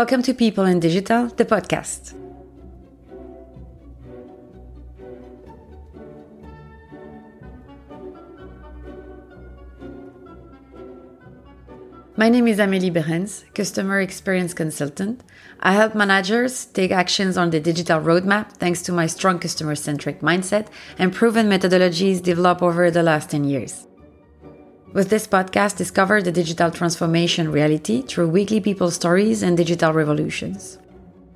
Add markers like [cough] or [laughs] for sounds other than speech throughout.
Welcome to People in Digital, the podcast. My name is Amélie Beerens, Customer Experience Consultant. I help managers take actions on the digital roadmap thanks to my strong customer centric mindset and proven methodologies developed over the last 10 years. With this podcast, discover the digital transformation reality through weekly people stories and digital revolutions.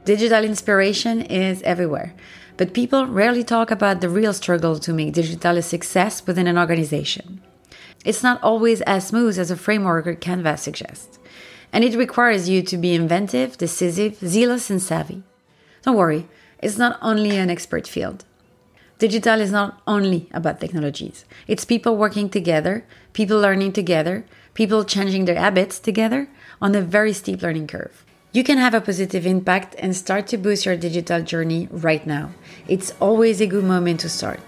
Digital inspiration is everywhere, but people rarely talk about the real struggle to make digital a success within an organization. It's not always as smooth as a framework or canvas suggests, and it requires you to be inventive, decisive, zealous, and savvy. Don't worry, it's not only an expert field. Digital is not only about technologies. It's people working together, people learning together, people changing their habits together on a very steep learning curve. You can have a positive impact and start to boost your digital journey right now. It's always a good moment to start.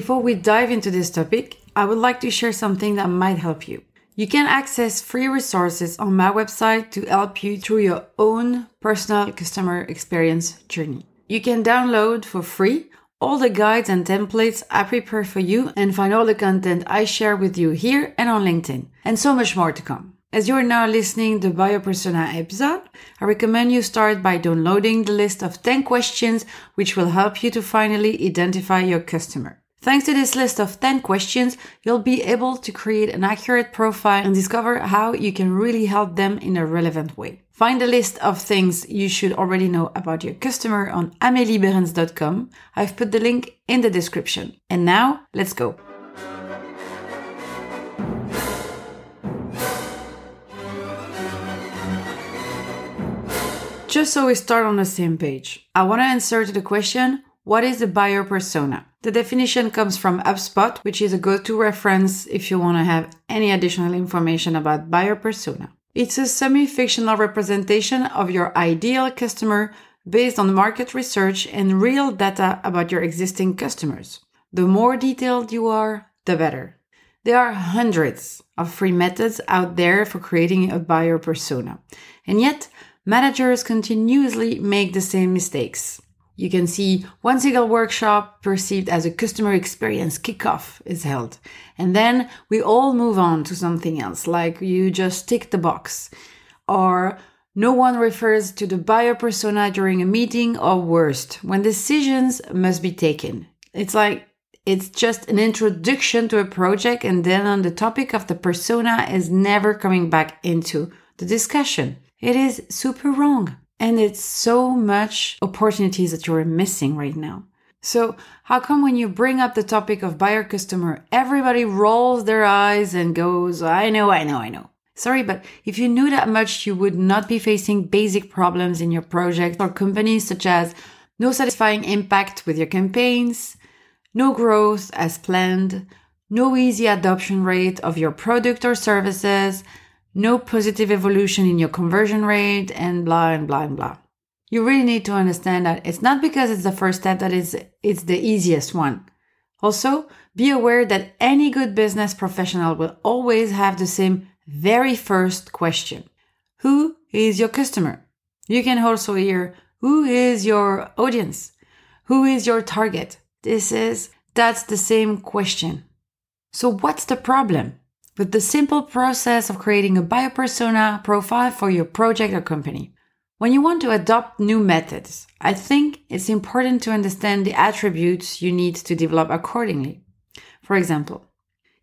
Before we dive into this topic, I would like to share something that might help you. You can access free resources on my website to help you through your own personal customer experience journey. You can download for free all the guides and templates I prepare for you and find all the content I share with you here and on LinkedIn, and so much more to come. As you are now listening to the Buyer Persona episode, I recommend you start by downloading the list of 10 questions which will help you to finally identify your customer. Thanks to this list of 10 questions, you'll be able to create an accurate profile and discover how you can really help them in a relevant way. Find a list of things you should already know about your customer on ameliebeerens.com. I've put the link in the description. And now, let's go. Just so we start on the same page, I want to answer to the question what is a buyer persona? The definition comes from HubSpot, which is a go-to reference if you want to have any additional information about buyer persona. It's a semi-fictional representation of your ideal customer based on market research and real data about your existing customers. The more detailed you are, the better. There are hundreds of free methods out there for creating a buyer persona. And yet, managers continuously make the same mistakes. You can see one single workshop perceived as a customer experience kickoff is held. And then we all move on to something else, like you just tick the box. Or no one refers to the buyer persona during a meeting, or worst, when decisions must be taken. It's like it's just an introduction to a project, and then on the topic of the persona is never coming back into the discussion. It is super wrong. And it's so much opportunities that you're missing right now. So, how come when you bring up the topic of buyer customer, everybody rolls their eyes and goes, I know, I know, I know. Sorry, but if you knew that much, you would not be facing basic problems in your project or companies such as no satisfying impact with your campaigns, no growth as planned, no easy adoption rate of your product or services, no positive evolution in your conversion rate, and blah and blah and blah. You really need to understand that it's not because it's the first step that it's, it's the easiest one. Also, be aware that any good business professional will always have the same very first question. Who is your customer? You can also hear, who is your audience? Who is your target? This is, that's the same question. So what's the problem? With the simple process of creating a buyer persona profile for your project or company. When you want to adopt new methods, I think it's important to understand the attributes you need to develop accordingly. For example,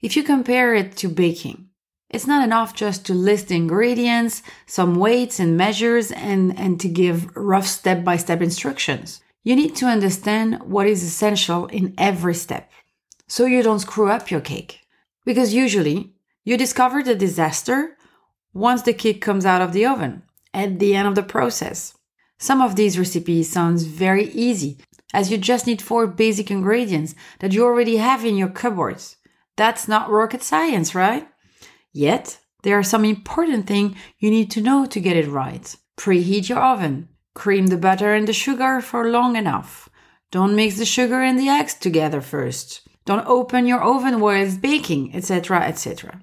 if you compare it to baking, it's not enough just to list the ingredients, some weights and measures, and, and to give rough step by step instructions. You need to understand what is essential in every step so you don't screw up your cake. Because usually you discover the disaster once the cake comes out of the oven at the end of the process. Some of these recipes sounds very easy as you just need four basic ingredients that you already have in your cupboards. That's not rocket science, right? Yet, There are some important things you need to know to get it right. Preheat your oven. Cream the butter and the sugar for long enough. Don't mix the sugar and the eggs together first. Don't open your oven while it's baking, etc., etc.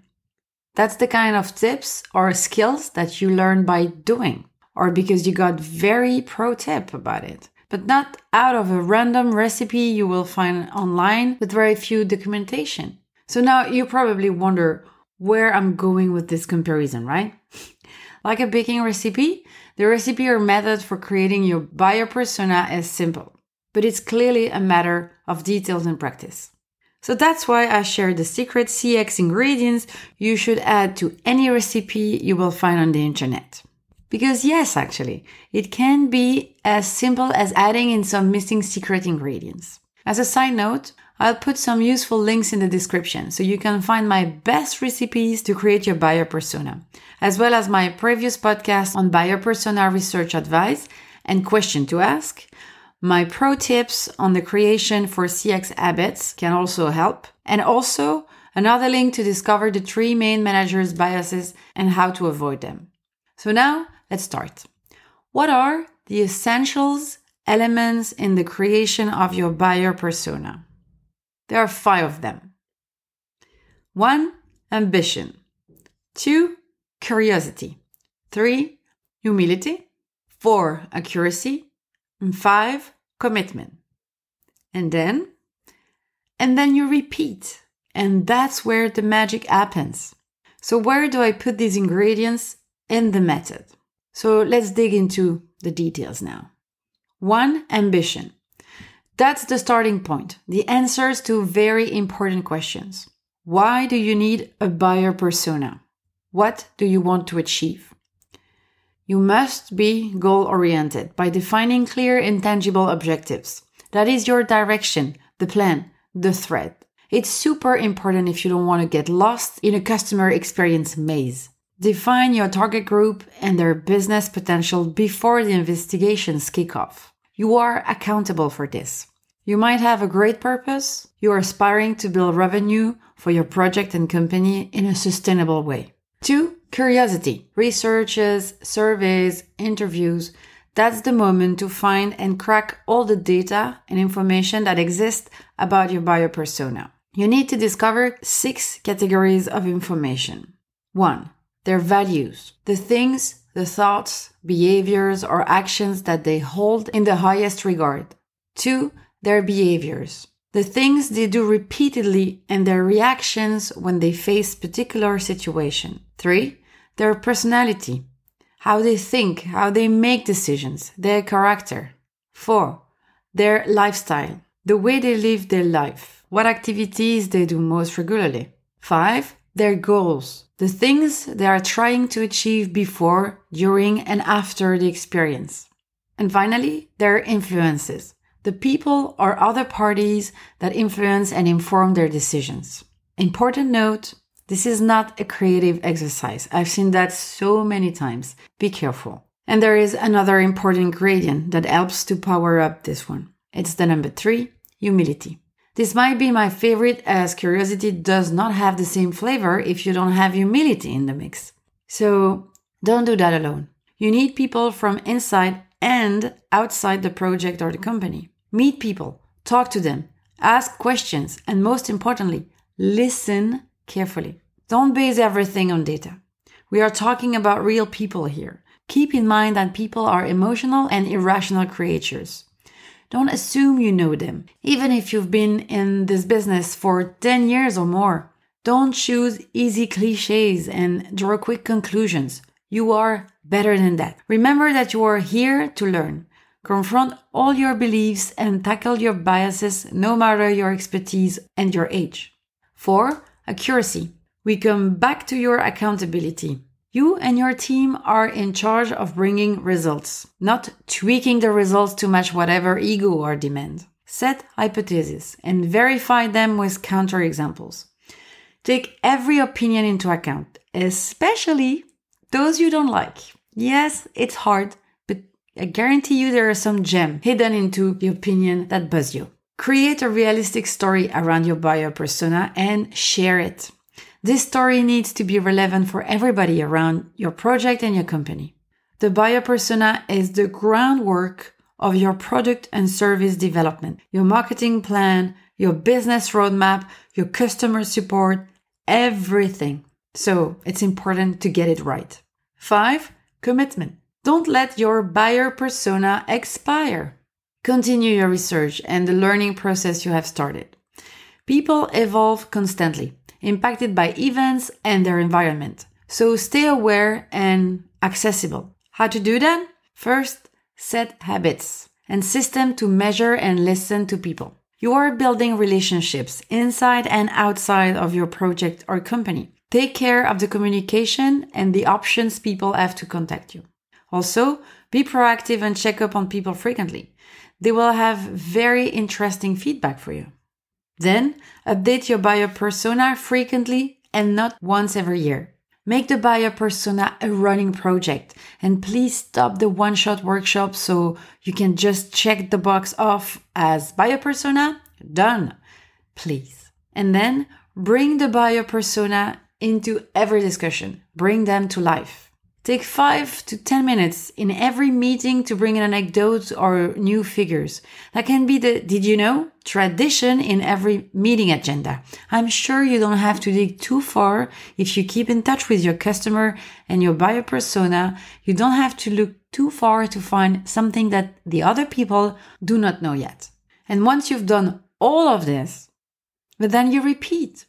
That's the kind of tips or skills that you learn by doing, or because you got very pro tip about it, but not out of a random recipe you will find online with very few documentation. So now you probably wonder where I'm going with this comparison, right? [laughs] like a baking recipe, the recipe or method for creating your buyer persona is simple, but it's clearly a matter of details and practice. So that's why I share the secret CX ingredients you should add to any recipe you will find on the internet. Because yes, actually, it can be as simple as adding in some missing secret ingredients. As a side note, I'll put some useful links in the description so you can find my best recipes to create your buyer persona, as well as my previous podcast on buyer persona research advice and question to ask. My pro tips on the creation for CX habits can also help, and also another link to discover the three main managers' biases and how to avoid them. So now let's start. What are the essentials, elements in the creation of your buyer persona? There are five of them. One, ambition. Two, curiosity. Three, humility. Four, accuracy. And five, commitment. And then, and then you repeat. And that's where the magic happens. So, where do I put these ingredients in the method? So, let's dig into the details now. One, ambition. That's the starting point, the answers to very important questions. Why do you need a buyer persona? What do you want to achieve? You must be goal oriented by defining clear, intangible objectives. That is your direction, the plan, the thread. It's super important if you don't want to get lost in a customer experience maze. Define your target group and their business potential before the investigations kick off. You are accountable for this. You might have a great purpose. You are aspiring to build revenue for your project and company in a sustainable way. Two, curiosity. Researches, surveys, interviews. That's the moment to find and crack all the data and information that exists about your buyer persona. You need to discover six categories of information. One, their values, the things the thoughts, behaviors, or actions that they hold in the highest regard. Two, their behaviors, the things they do repeatedly and their reactions when they face particular situation. Three, their personality, how they think, how they make decisions, their character. Four, their lifestyle, the way they live their life, what activities they do most regularly. Five, their goals, the things they are trying to achieve before, during, and after the experience. And finally, their influences, the people or other parties that influence and inform their decisions. Important note this is not a creative exercise. I've seen that so many times. Be careful. And there is another important ingredient that helps to power up this one. It's the number three humility. This might be my favorite as curiosity does not have the same flavor if you don't have humility in the mix. So don't do that alone. You need people from inside and outside the project or the company. Meet people, talk to them, ask questions, and most importantly, listen carefully. Don't base everything on data. We are talking about real people here. Keep in mind that people are emotional and irrational creatures. Don't assume you know them, even if you've been in this business for 10 years or more. Don't choose easy cliches and draw quick conclusions. You are better than that. Remember that you are here to learn. Confront all your beliefs and tackle your biases no matter your expertise and your age. 4. Accuracy. We come back to your accountability. You and your team are in charge of bringing results, not tweaking the results to match whatever ego or demand. Set hypotheses and verify them with counterexamples. Take every opinion into account, especially those you don't like. Yes, it's hard, I guarantee you there are some gem hidden into the opinion that buzz you. Create a realistic story around your buyer persona and share it. This story needs to be relevant for everybody around your project and your company. The buyer persona is the groundwork of your product and service development, your marketing plan, your business roadmap, your customer support, everything. So it's important to get it right. Five, commitment. Don't let your buyer persona expire. Continue your research and the learning process you have started. People evolve constantly, impacted by events and their environment. So stay aware and accessible. How to do that? First, set habits and system to measure and listen to people. You are building relationships inside and outside of your project or company. Take care of the communication and the options people have to contact you. Also, be proactive and check up on people frequently. They will have very interesting feedback for you. Then, update your buyer persona frequently and not once every year. Make the buyer persona a running project and please stop the one shot workshop so you can just check the box off as buyer persona done. Please. And then bring the buyer persona into every discussion. Bring them to life. Take five to 10 minutes in every meeting to bring an anecdote or new figures. That can be the did you know tradition in every meeting agenda. I'm sure you don't have to dig too far if you keep in touch with your customer and your buyer persona. You don't have to look too far to find something that the other people do not know yet. And once you've done all of this, but then you repeat.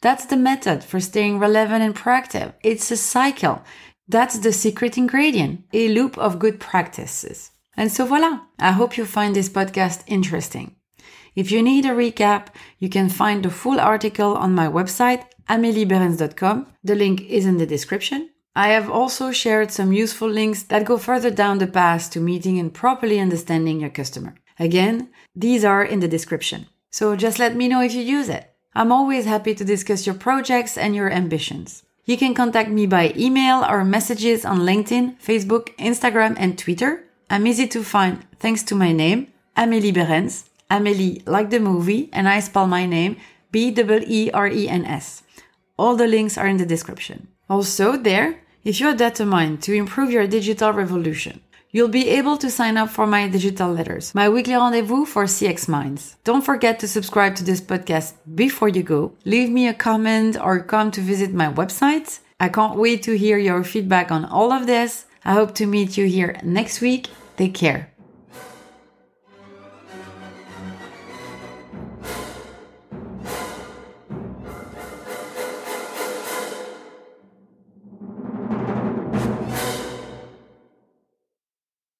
That's the method for staying relevant and proactive. It's a cycle. That's the secret ingredient, a loop of good practices. And so voila, I hope you find this podcast interesting. If you need a recap, you can find the full article on my website, ameliebeerens.com. The link is in the description. I have also shared some useful links that go further down the path to meeting and properly understanding your customer. Again, these are in the description. So just let me know if you use it. I'm always happy to discuss your projects and your ambitions. You can contact me by email or messages on LinkedIn, Facebook, Instagram, and Twitter. I'm easy to find thanks to my name, Amélie Beerens. Amélie, like the movie, and I spell my name B-E-E-R-E-N-S. All the links are in the description. Also, there, if you're determined to improve your digital revolution, You'll be able to sign up for my digital letters, my weekly rendezvous for CX Minds. Don't forget to subscribe to this podcast before you go. Leave me a comment or come to visit my website. I can't wait to hear your feedback on all of this. I hope to meet you here next week. Take care.